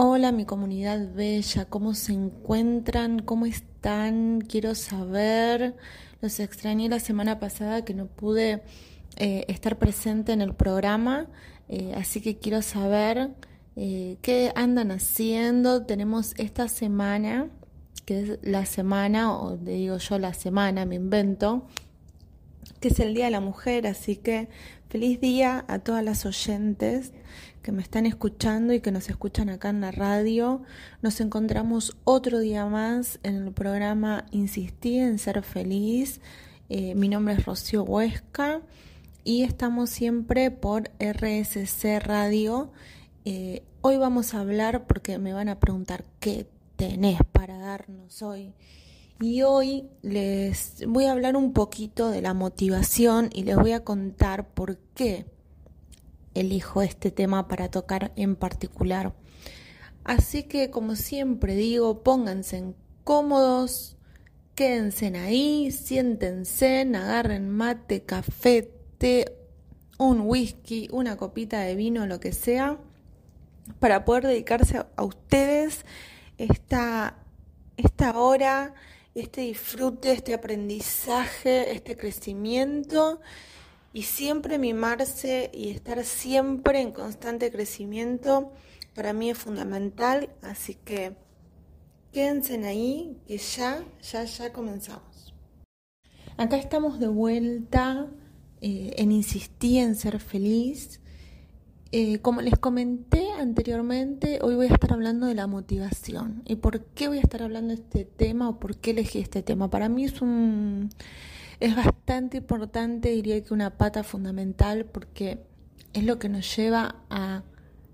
Hola mi comunidad bella, ¿cómo se encuentran? ¿Cómo están? Quiero saber. Los extrañé la semana pasada que no pude eh, estar presente en el programa, eh, así que quiero saber eh, qué andan haciendo. Tenemos esta semana, que es la semana, o digo yo la semana, me invento, que es el Día de la Mujer, así que feliz día a todas las oyentes que me están escuchando y que nos escuchan acá en la radio. Nos encontramos otro día más en el programa Insistí en ser feliz. Eh, mi nombre es Rocío Huesca y estamos siempre por RSC Radio. Eh, hoy vamos a hablar porque me van a preguntar qué tenés para darnos hoy. Y hoy les voy a hablar un poquito de la motivación y les voy a contar por qué elijo este tema para tocar en particular. Así que como siempre digo, pónganse cómodos, quédense ahí, siéntense, agarren mate, café, té, un whisky, una copita de vino, lo que sea, para poder dedicarse a, ustedes esta, esta hora este disfrute, este aprendizaje, este crecimiento y siempre mimarse y estar siempre en constante crecimiento para mí es fundamental, así que quédense ahí que ya, ya, ya comenzamos. Acá estamos de vuelta eh, en insistir en ser feliz eh, como les comenté anteriormente, hoy voy a estar hablando de la motivación. ¿Y por qué voy a estar hablando de este tema o por qué elegí este tema? Para mí es un es bastante importante, diría que una pata fundamental porque es lo que nos lleva a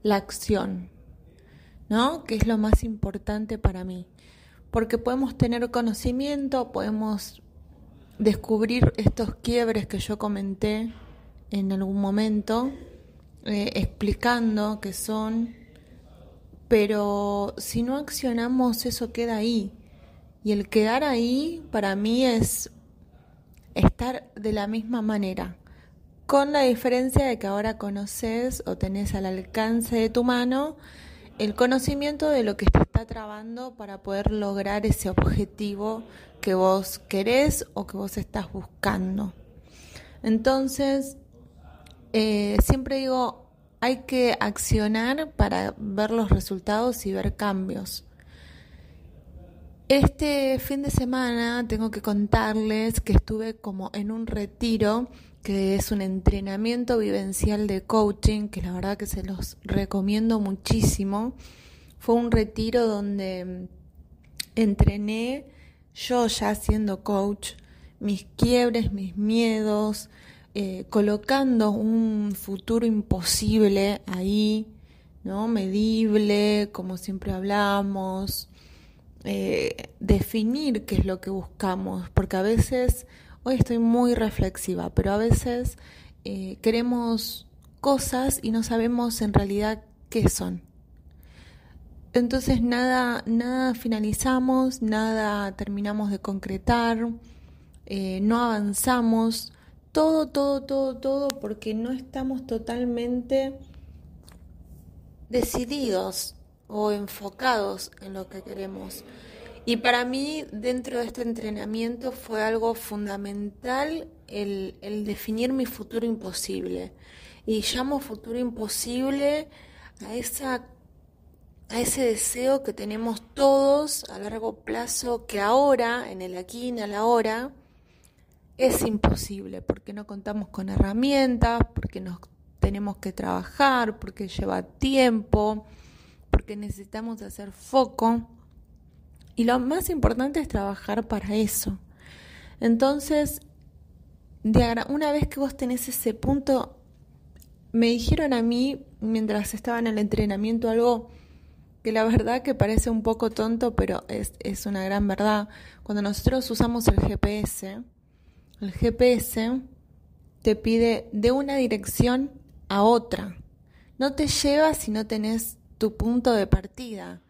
la acción, ¿no? Que es lo más importante para mí. Porque podemos tener conocimiento, podemos descubrir estos quiebres que yo comenté en algún momento eh, explicando que son, pero si no accionamos eso queda ahí. Y el quedar ahí para mí es estar de la misma manera, con la diferencia de que ahora conoces o tenés al alcance de tu mano el conocimiento de lo que te está trabando para poder lograr ese objetivo que vos querés o que vos estás buscando. Entonces, eh, siempre digo, hay que accionar para ver los resultados y ver cambios. Este fin de semana tengo que contarles que estuve como en un retiro que es un entrenamiento vivencial de coaching, que la verdad que se los recomiendo muchísimo. Fue un retiro donde entrené yo ya siendo coach mis quiebres, mis miedos, eh, colocando un futuro imposible ahí, ¿no? Medible, como siempre hablamos, eh, definir qué es lo que buscamos, porque a veces, hoy estoy muy reflexiva, pero a veces eh, queremos cosas y no sabemos en realidad qué son. Entonces nada, nada finalizamos, nada terminamos de concretar, no avanzamos todo, todo, todo, todo, porque no estamos totalmente decididos o enfocados en lo que queremos. Y para mí, dentro de este entrenamiento, fue algo fundamental el, definir mi futuro imposible. Y llamo futuro imposible a esa a ese deseo que tenemos todos a largo plazo, que ahora, en el aquí en el ahora, es imposible porque no contamos con herramientas, porque nos tenemos que trabajar, porque lleva tiempo, porque necesitamos hacer foco. Y lo más importante es trabajar para eso. Entonces, una vez que vos tenés ese punto, me dijeron a mí, mientras estaba en el entrenamiento, algo que la verdad que parece un poco tonto, pero es, es una gran verdad. Cuando nosotros usamos el GPS, el GPS te pide de una dirección a otra. No te lleva si no tenés tu punto de partida.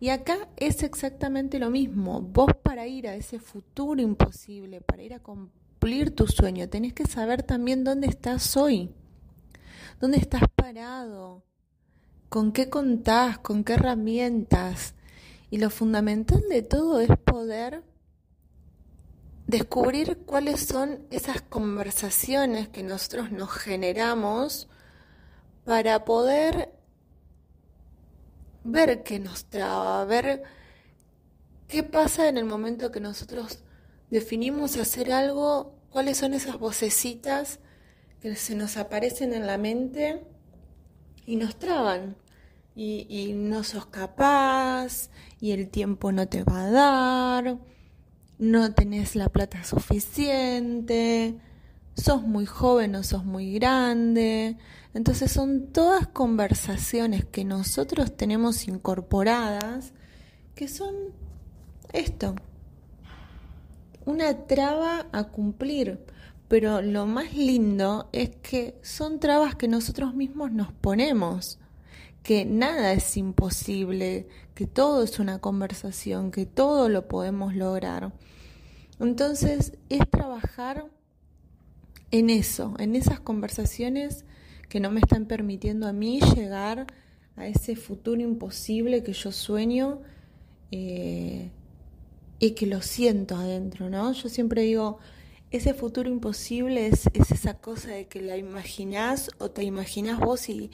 Y acá es exactamente lo mismo. Vos para ir a ese futuro imposible, para ir a cumplir tu sueño, tenés que saber también dónde estás hoy, dónde estás parado, con qué contás, con qué herramientas. Y lo fundamental de todo es poder descubrir cuáles son esas conversaciones que nosotros nos generamos para poder ver qué nos traba, ver qué pasa en el momento que nosotros definimos hacer algo, cuáles son esas vocecitas que se nos aparecen en la mente y nos traban. Y, y no sos capaz, y el tiempo no te va a dar, no tenés la plata suficiente, sos muy joven o sos muy grande. Entonces son todas conversaciones que nosotros tenemos incorporadas que son esto, una traba a cumplir. Pero lo más lindo es que son trabas que nosotros mismos nos ponemos, que nada es imposible, que todo es una conversación, que todo lo podemos lograr. Entonces es trabajar en eso, en esas conversaciones que no me están permitiendo a mí llegar a ese futuro imposible que yo sueño eh, y que lo siento adentro, ¿no? Yo siempre digo, ese futuro imposible es, es esa cosa de que la imaginás o te imaginas vos y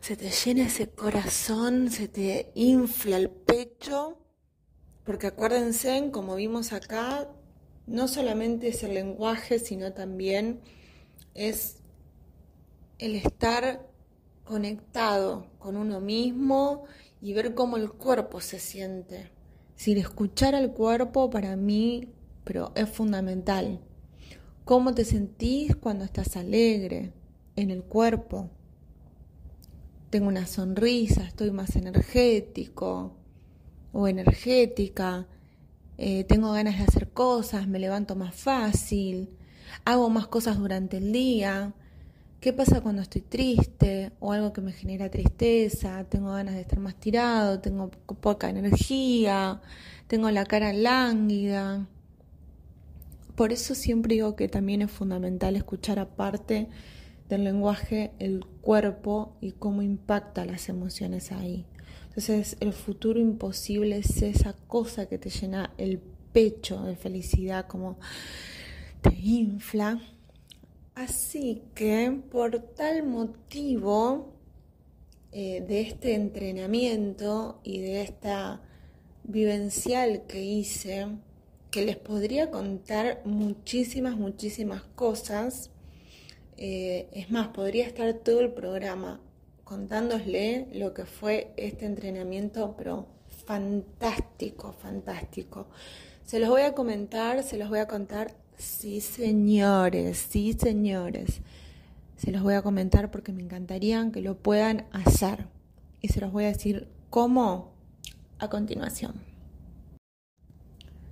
se te llena ese corazón, se te infla el pecho porque acuérdense, como vimos acá, no solamente es el lenguaje, sino también es el estar conectado con uno mismo y ver cómo el cuerpo se siente. Sin escuchar al cuerpo para mí, pero es fundamental. ¿Cómo te sentís cuando estás alegre en el cuerpo? Tengo una sonrisa, estoy más energético, o energética, eh, tengo ganas de hacer cosas, me levanto más fácil, hago más cosas durante el día. ¿Qué pasa cuando estoy triste o algo que me genera tristeza? Tengo ganas de estar más tirado, tengo poca energía, tengo la cara lánguida. Por eso siempre digo que también es fundamental escuchar aparte del lenguaje el cuerpo y cómo impacta las emociones ahí. Entonces el futuro imposible es esa cosa que te llena el pecho de felicidad, como te infla. Así que por tal motivo eh, de este entrenamiento y de esta vivencial que hice, que les podría contar muchísimas, muchísimas cosas, eh, es más, podría estar todo el programa contándosle lo que fue este entrenamiento, pero fantástico, fantástico. Se los voy a comentar, se los voy a contar, sí señores, sí señores. Se los voy a comentar porque me encantaría que lo puedan hacer. Y se los voy a decir cómo a continuación.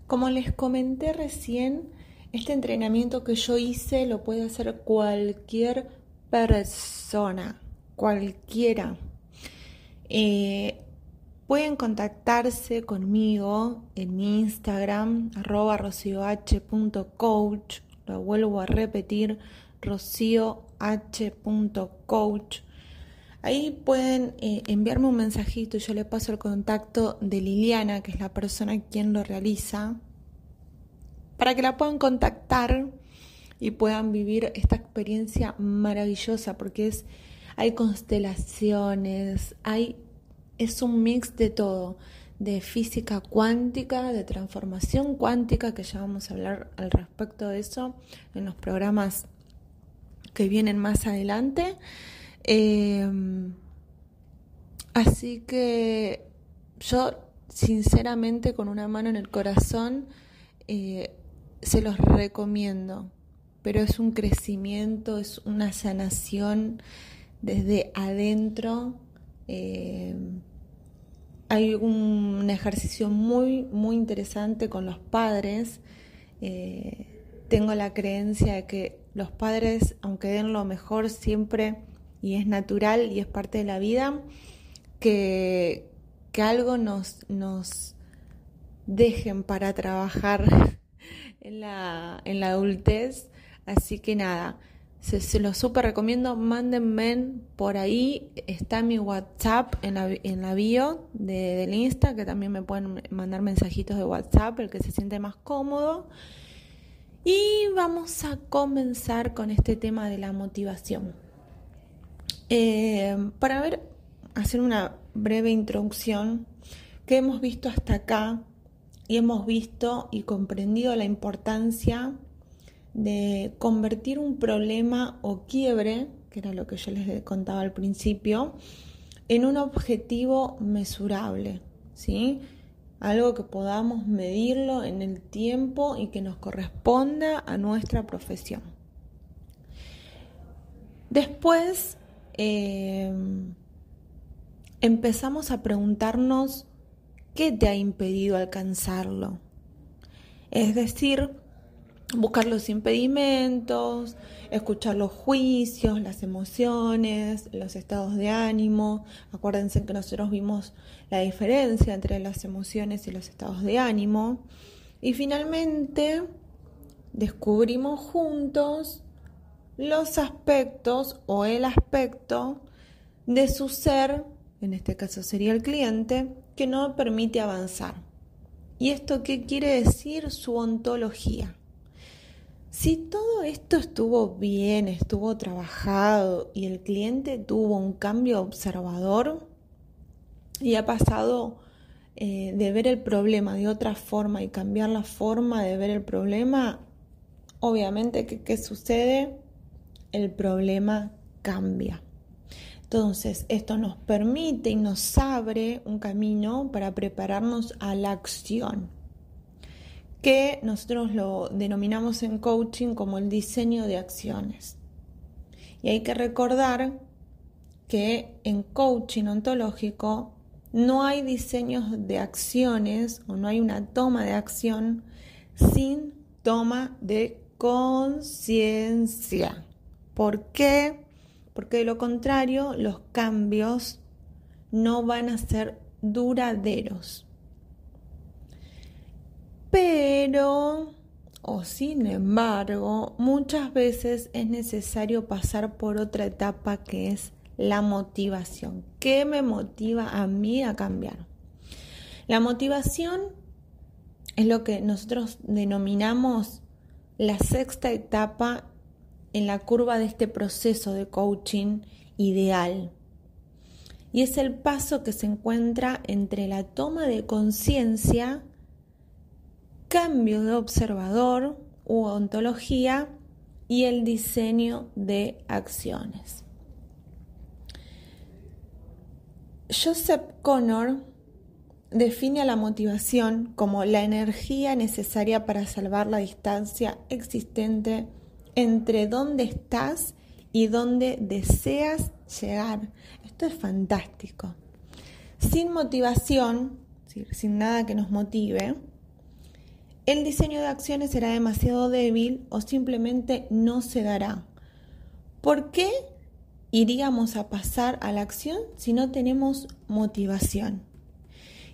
Como les comenté recién, este entrenamiento que yo hice lo puede hacer cualquier persona cualquiera. Eh, pueden contactarse conmigo en mi Instagram, arroba rocioh.coach. Lo vuelvo a repetir, rocioh.coach. Ahí pueden eh, enviarme un mensajito y yo le paso el contacto de Liliana, que es la persona quien lo realiza, para que la puedan contactar y puedan vivir esta experiencia maravillosa, porque es hay constelaciones, hay, es un mix de todo, de física cuántica, de transformación cuántica, que ya vamos a hablar al respecto de eso en los programas que vienen más adelante. Em, así que yo, sinceramente, con una mano en el corazón, eh, se los recomiendo, pero es un crecimiento, es una sanación desde adentro. Eh, hay un ejercicio muy, muy interesante con los padres. Eh, tengo la creencia de que los padres, aunque den lo mejor siempre, y es natural y es parte de la vida, que, que algo nos, nos dejen para trabajar en la, en la adultez. Así que nada, se, lo súper recomiendo, mándenme por ahí, está mi WhatsApp en la, en la bio de, del Insta, que también me pueden mandar mensajitos de WhatsApp, el que se siente más cómodo. Y vamos a comenzar con este tema de la motivación. Eh, para ver, hacer una breve introducción que hemos visto hasta acá y hemos visto y comprendido la importancia de convertir un problema o quiebre, que era lo que yo les contaba al principio, en un objetivo mesurable, ¿sí? Algo que podamos medirlo en el tiempo y que nos corresponda a nuestra profesión. Después eh, empezamos a preguntarnos qué te ha impedido alcanzarlo. Es decir, buscar los impedimentos, escuchar los juicios, las emociones, los estados de ánimo. Acuérdense que nosotros vimos la diferencia entre las emociones y los estados de ánimo. Y finalmente descubrimos juntos los aspectos o el aspecto de su ser, en este caso sería el cliente, que no permite avanzar. ¿Y esto qué quiere decir? Su ontología. Si todo esto estuvo bien, estuvo trabajado y el cliente tuvo un cambio observador y ha pasado eh, de ver el problema de otra forma y cambiar la forma de ver el problema, obviamente qué sucede, el problema cambia. Entonces, esto nos permite y nos abre un camino para prepararnos a la acción que nosotros lo denominamos en coaching como el diseño de acciones. Y hay que recordar que en coaching ontológico no hay diseños de acciones o no hay una toma de acción sin toma de conciencia. ¿Por qué? Porque de lo contrario los cambios no van a ser duraderos. Pero, o sin embargo, muchas veces es necesario pasar por otra etapa que es la motivación. ¿Qué me motiva a mí a cambiar? La motivación es lo que nosotros denominamos la sexta etapa en la curva de este proceso de coaching ideal. Y es el paso que se encuentra entre la toma de conciencia cambio de observador u ontología y el diseño de acciones. Joseph Connor define a la motivación como la energía necesaria para salvar la distancia existente entre dónde estás y dónde deseas llegar. Esto es fantástico. Sin motivación, sin nada que nos motive, el diseño de acciones será demasiado débil o simplemente no se dará. ¿Por qué iríamos a pasar a la acción si no tenemos motivación?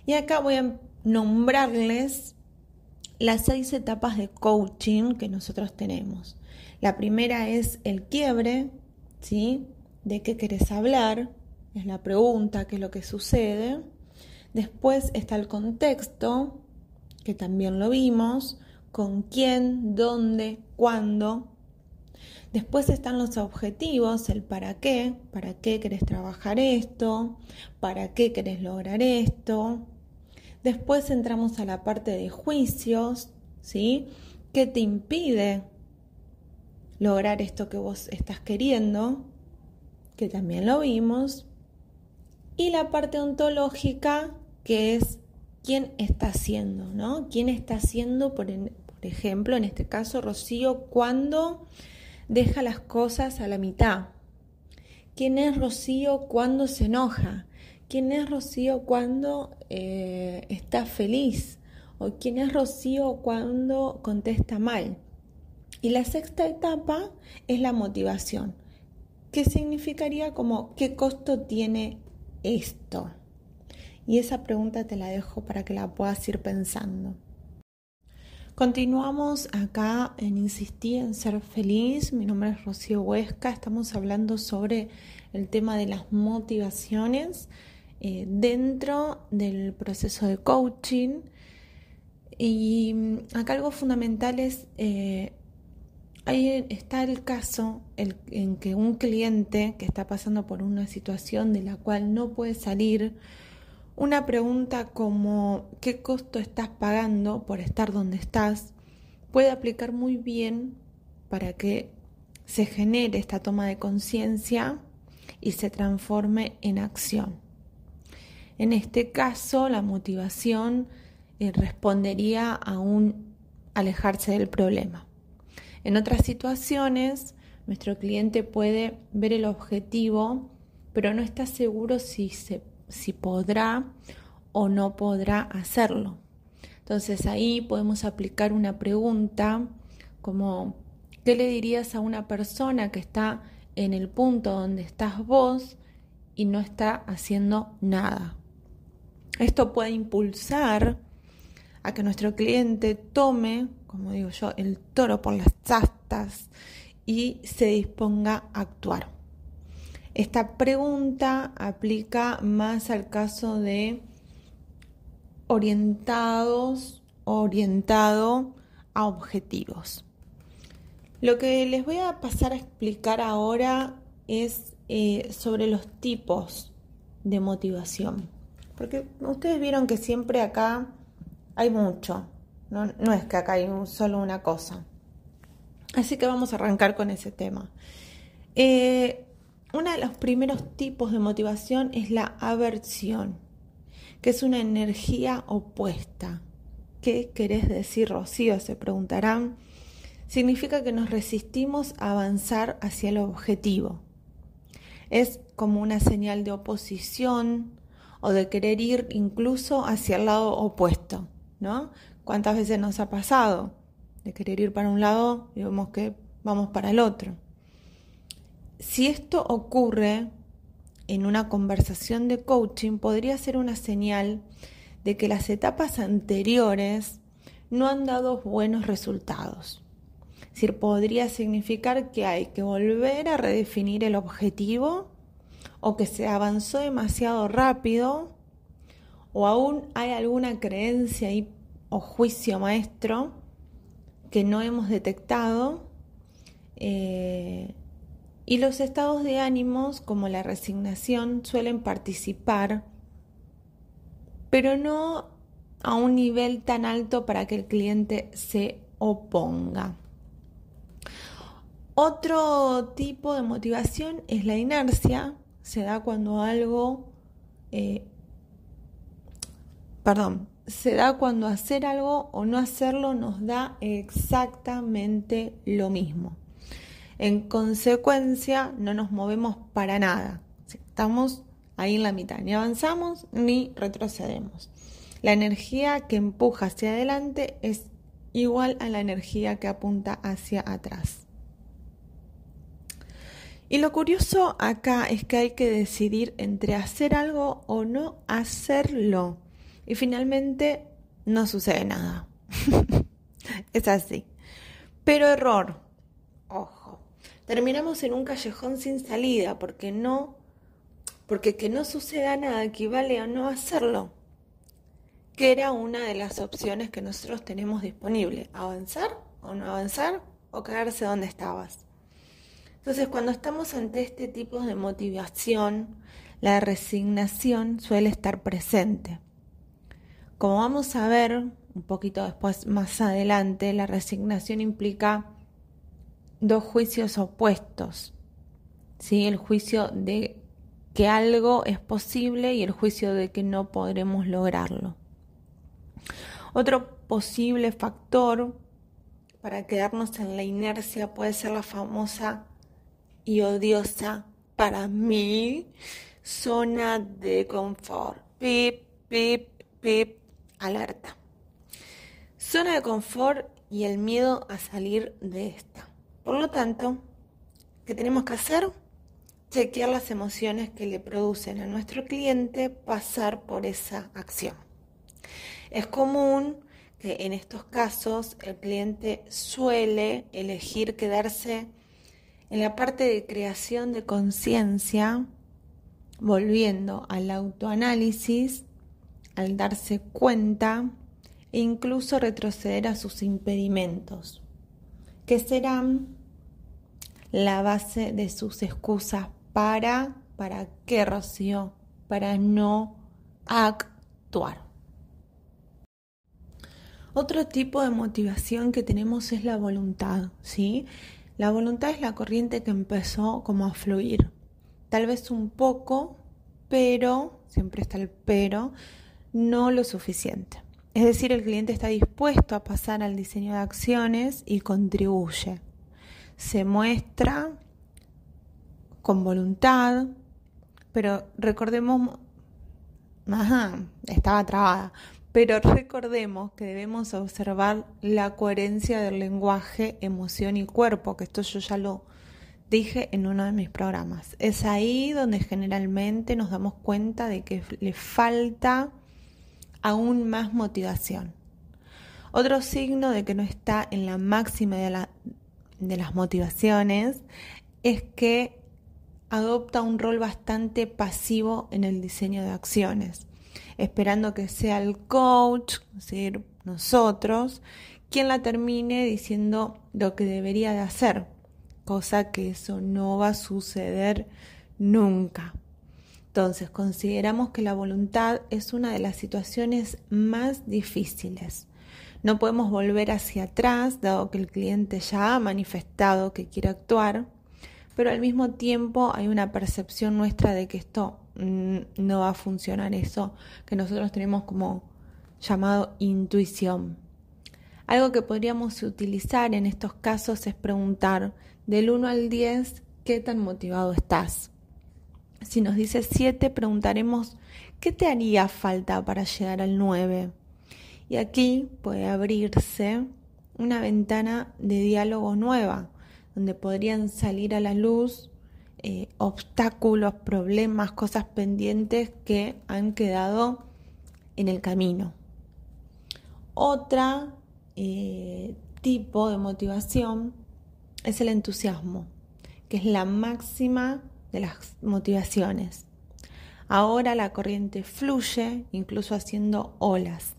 Y acá voy a nombrarles las seis etapas de coaching que nosotros tenemos. La primera es el quiebre, ¿sí? ¿De qué querés hablar? Es la pregunta, qué es lo que sucede. Después está el contexto, que también lo vimos, con quién, dónde, cuándo. Después están los objetivos, el para qué, para qué querés trabajar esto, para qué querés lograr esto. Después entramos a la parte de juicios, ¿sí? ¿Qué te impide lograr esto que vos estás queriendo? Que también lo vimos. Y la parte ontológica, que es quién está haciendo, ¿no? ¿Quién está haciendo, por, ejemplo, en este caso, Rocío, cuando deja las cosas a la mitad? ¿Quién es Rocío cuando se enoja? ¿Quién es Rocío cuando eh, está feliz? ¿O quién es Rocío cuando contesta mal? Y la sexta etapa es la motivación, ¿Qué significaría como qué costo tiene esto. Y esa pregunta te la dejo para que la puedas ir pensando. Continuamos acá en Insistir en Ser Feliz. Mi nombre es Rocío Huesca. Estamos hablando sobre el tema de las motivaciones eh, dentro del proceso de coaching. Y mm, acá algo fundamental es, eh, ahí está el caso en que un cliente que está pasando por una situación de la cual no puede salir, una pregunta como ¿qué costo estás pagando por estar donde estás? puede aplicar muy bien para que se genere esta toma de conciencia y se transforme en acción. En este caso, la motivación eh, respondería a un alejarse del problema. En otras situaciones, nuestro cliente puede ver el objetivo, pero no está seguro si se si podrá o no podrá hacerlo. Entonces ahí podemos aplicar una pregunta como, ¿qué le dirías a una persona que está en el punto donde estás vos y no está haciendo nada? Esto puede impulsar a que nuestro cliente tome, como digo yo, el toro por las astas y se disponga a actuar. Esta pregunta aplica más al caso de orientados, orientado a objetivos. Lo que les voy a pasar a explicar ahora es eh, sobre los tipos de motivación. Porque ustedes vieron que siempre acá hay mucho, no, es que acá hay solo una cosa. Así que vamos a arrancar con ese tema. Eh, uno de los primeros tipos de motivación es la aversión, que es una energía opuesta. ¿Qué querés decir, Rocío? Se preguntarán. Significa que nos resistimos a avanzar hacia el objetivo. Es como una señal de oposición o de querer ir incluso hacia el lado opuesto, ¿no? ¿Cuántas veces nos ha pasado de querer ir para un lado y vemos que vamos para el otro? Si esto ocurre en una conversación de coaching, podría ser una señal de que las etapas anteriores no han dado buenos resultados. Es decir, podría significar que hay que volver a redefinir el objetivo o que se avanzó demasiado rápido o aún hay alguna creencia o juicio maestro que no hemos detectado eh, y los estados de ánimos, como la resignación, suelen participar, pero no a un nivel tan alto para que el cliente se oponga. Otro tipo de motivación es la inercia, se da cuando algo, eh, perdón, se da cuando hacer algo o no hacerlo nos da exactamente lo mismo. En consecuencia, no nos movemos para nada. Estamos ahí en la mitad. Ni avanzamos ni retrocedemos. La energía que empuja hacia adelante es igual a la energía que apunta hacia atrás. Y lo curioso acá es que hay que decidir entre hacer algo o no hacerlo. Y finalmente no sucede nada. es así. Pero error. Terminamos en un callejón sin salida, porque no, porque que no suceda nada equivale a no hacerlo, que era una de las opciones que nosotros tenemos disponible, avanzar o no avanzar o quedarse donde estabas. Entonces, cuando estamos ante este tipo de motivación, la resignación suele estar presente. Como vamos a ver un poquito después, más adelante, la resignación implica dos juicios opuestos. ¿sí? El juicio de que algo es posible y el juicio de que no podremos lograrlo. Otro posible factor para quedarnos en la inercia puede ser la famosa y odiosa para mí zona de confort. Pip, pip, pip, alerta. Zona de confort y el miedo a salir de esta. Por lo tanto, ¿qué tenemos que hacer? Chequear las emociones que le producen a nuestro cliente pasar por esa acción. Es común que en estos casos el cliente suele elegir quedarse en la parte de creación de conciencia, volviendo al autoanálisis, al darse cuenta e incluso retroceder a sus impedimentos, que serán la base de sus excusas para, ¿para qué, Rocío? Para no actuar. Otro tipo de motivación que tenemos es la voluntad, ¿sí? La voluntad es la corriente que empezó como a fluir. Tal vez un poco, pero, siempre está el pero, no lo suficiente. Es decir, el cliente está dispuesto a pasar al diseño de acciones y contribuye. Se muestra con voluntad, pero recordemos, ajá, estaba trabada, pero recordemos que debemos observar la coherencia del lenguaje, emoción y cuerpo, que esto yo ya lo dije en uno de mis programas. Es ahí donde generalmente nos damos cuenta de que le falta aún más motivación. Otro signo de que no está en la máxima de, de las motivaciones es que adopta un rol bastante pasivo en el diseño de acciones esperando que sea el coach, es decir, nosotros, quien la termine diciendo lo que debería de hacer, cosa que eso no va a suceder nunca. Entonces, consideramos que la voluntad es una de las situaciones más difíciles. No podemos volver hacia atrás, dado que el cliente ya ha manifestado que quiere actuar, pero al mismo tiempo hay una percepción nuestra de que esto Mm, no va a funcionar eso que nosotros tenemos como llamado intuición. Algo que podríamos utilizar en estos casos es preguntar del 1 al 10 qué tan motivado estás. Si nos dice 7, preguntaremos qué te haría falta para llegar al 9. Y aquí puede abrirse una ventana de diálogo nueva, donde podrían salir a la luz eh, obstáculos, problemas, cosas pendientes que han quedado en el camino. Otra eh, tipo de motivación es el entusiasmo, que es la máxima de las motivaciones. Ahora la corriente fluye, incluso haciendo olas.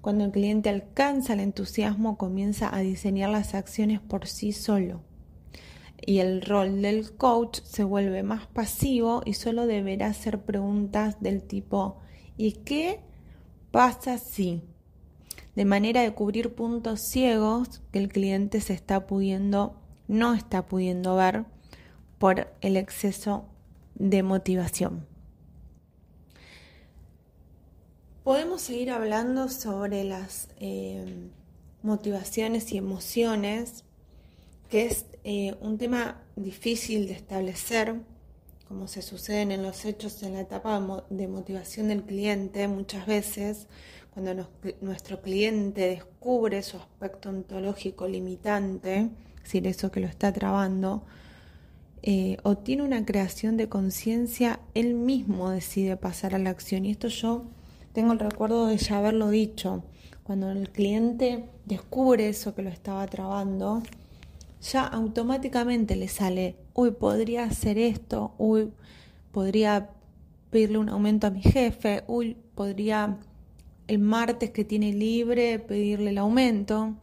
Cuando el cliente alcanza el entusiasmo, comienza a diseñar las acciones por sí solo y el rol del coach se vuelve más pasivo y solo deberá hacer preguntas del tipo ¿y qué pasa si? De manera de cubrir puntos ciegos que el cliente se está pudiendo, no está pudiendo ver por el exceso de motivación. Podemos seguir hablando sobre las eh, motivaciones y emociones que es eh, un tema difícil de establecer, como se suceden en los hechos en la etapa de motivación del cliente muchas veces, cuando nuestro cliente descubre su aspecto ontológico limitante, es decir, eso que lo está trabando, eh, o tiene una creación de conciencia, él mismo decide pasar a la acción. Y esto yo tengo el recuerdo de ya haberlo dicho. Cuando el cliente descubre eso que lo estaba trabando, ya automáticamente le sale, uy, podría hacer esto, uy, podría pedirle un aumento a mi jefe, uy, podría el martes que tiene libre pedirle el aumento.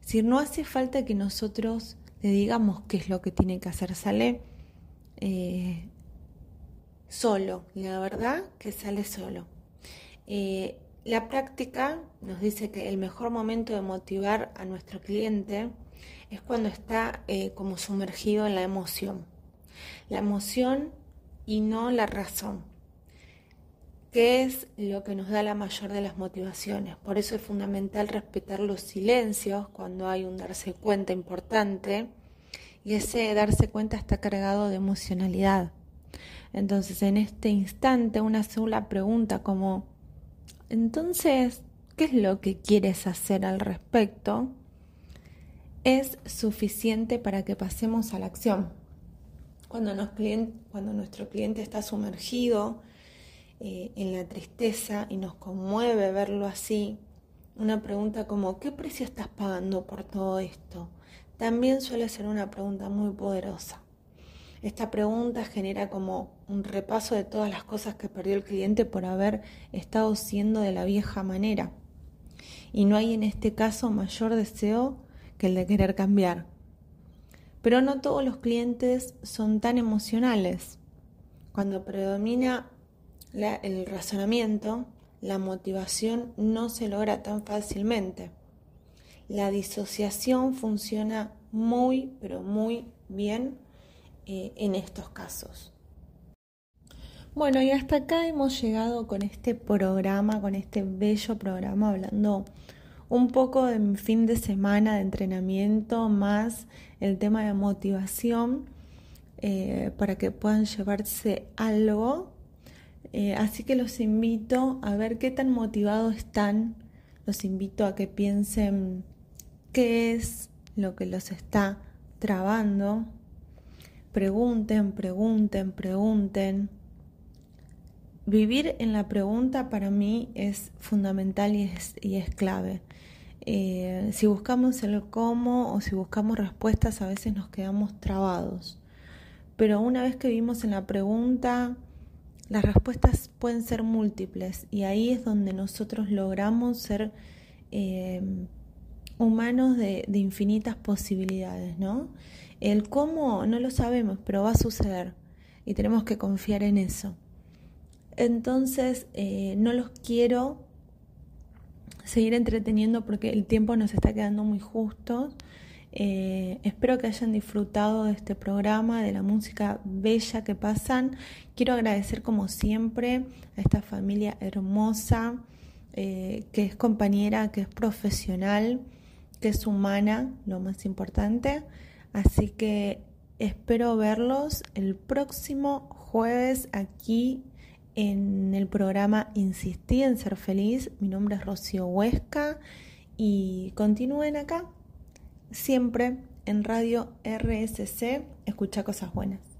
Decir, no hace falta que nosotros le digamos qué es lo que tiene que hacer, sale eh, solo, la verdad que sale solo. Eh, la práctica nos dice que el mejor momento de motivar a nuestro cliente es cuando está eh, como sumergido en la emoción. La emoción y no la razón, que es lo que nos da la mayor de las motivaciones. Por eso es fundamental respetar los silencios cuando hay un darse cuenta importante y ese darse cuenta está cargado de emocionalidad. Entonces en este instante una sola pregunta como, entonces, ¿qué es lo que quieres hacer al respecto? es suficiente para que pasemos a la acción. Cuando, nuestro cliente está sumergido eh, en la tristeza y nos conmueve verlo así, una pregunta como ¿qué precio estás pagando por todo esto? También suele ser una pregunta muy poderosa. Esta pregunta genera como un repaso de todas las cosas que perdió el cliente por haber estado siendo de la vieja manera. Y no hay en este caso mayor deseo que el de querer cambiar. Pero no todos los clientes son tan emocionales. Cuando predomina el razonamiento, la motivación no se logra tan fácilmente. La disociación funciona muy, pero muy bien eh, en estos casos. Bueno, y hasta acá hemos llegado con este programa, con este bello programa, hablando un poco de mi fin de semana de entrenamiento, más el tema de motivación, eh, para que puedan llevarse algo eh, así que los invito a ver qué tan motivados están, los invito a que piensen qué es lo que los está trabando. Pregunten, pregunten, pregunten. Vivir en la pregunta para mí es fundamental y es, clave. Eh, si buscamos el cómo o si buscamos respuestas a veces nos quedamos trabados. Pero una vez que vivimos en la pregunta, las respuestas pueden ser múltiples y ahí es donde nosotros logramos ser eh, humanos de, infinitas posibilidades, ¿no? El cómo no lo sabemos, pero va a suceder y tenemos que confiar en eso. Entonces, eh, no los quiero seguir entreteniendo porque el tiempo nos está quedando muy justo. Eh, espero que hayan disfrutado de este programa, de la música bella que pasan. Quiero agradecer como siempre a esta familia hermosa, eh, que es compañera, que es profesional, que es humana, lo más importante. Así que espero verlos el próximo jueves aquí en el programa Insistí en ser feliz. Mi nombre es Rocío Huesca y continúen acá siempre en Radio RSC, escucha cosas buenas.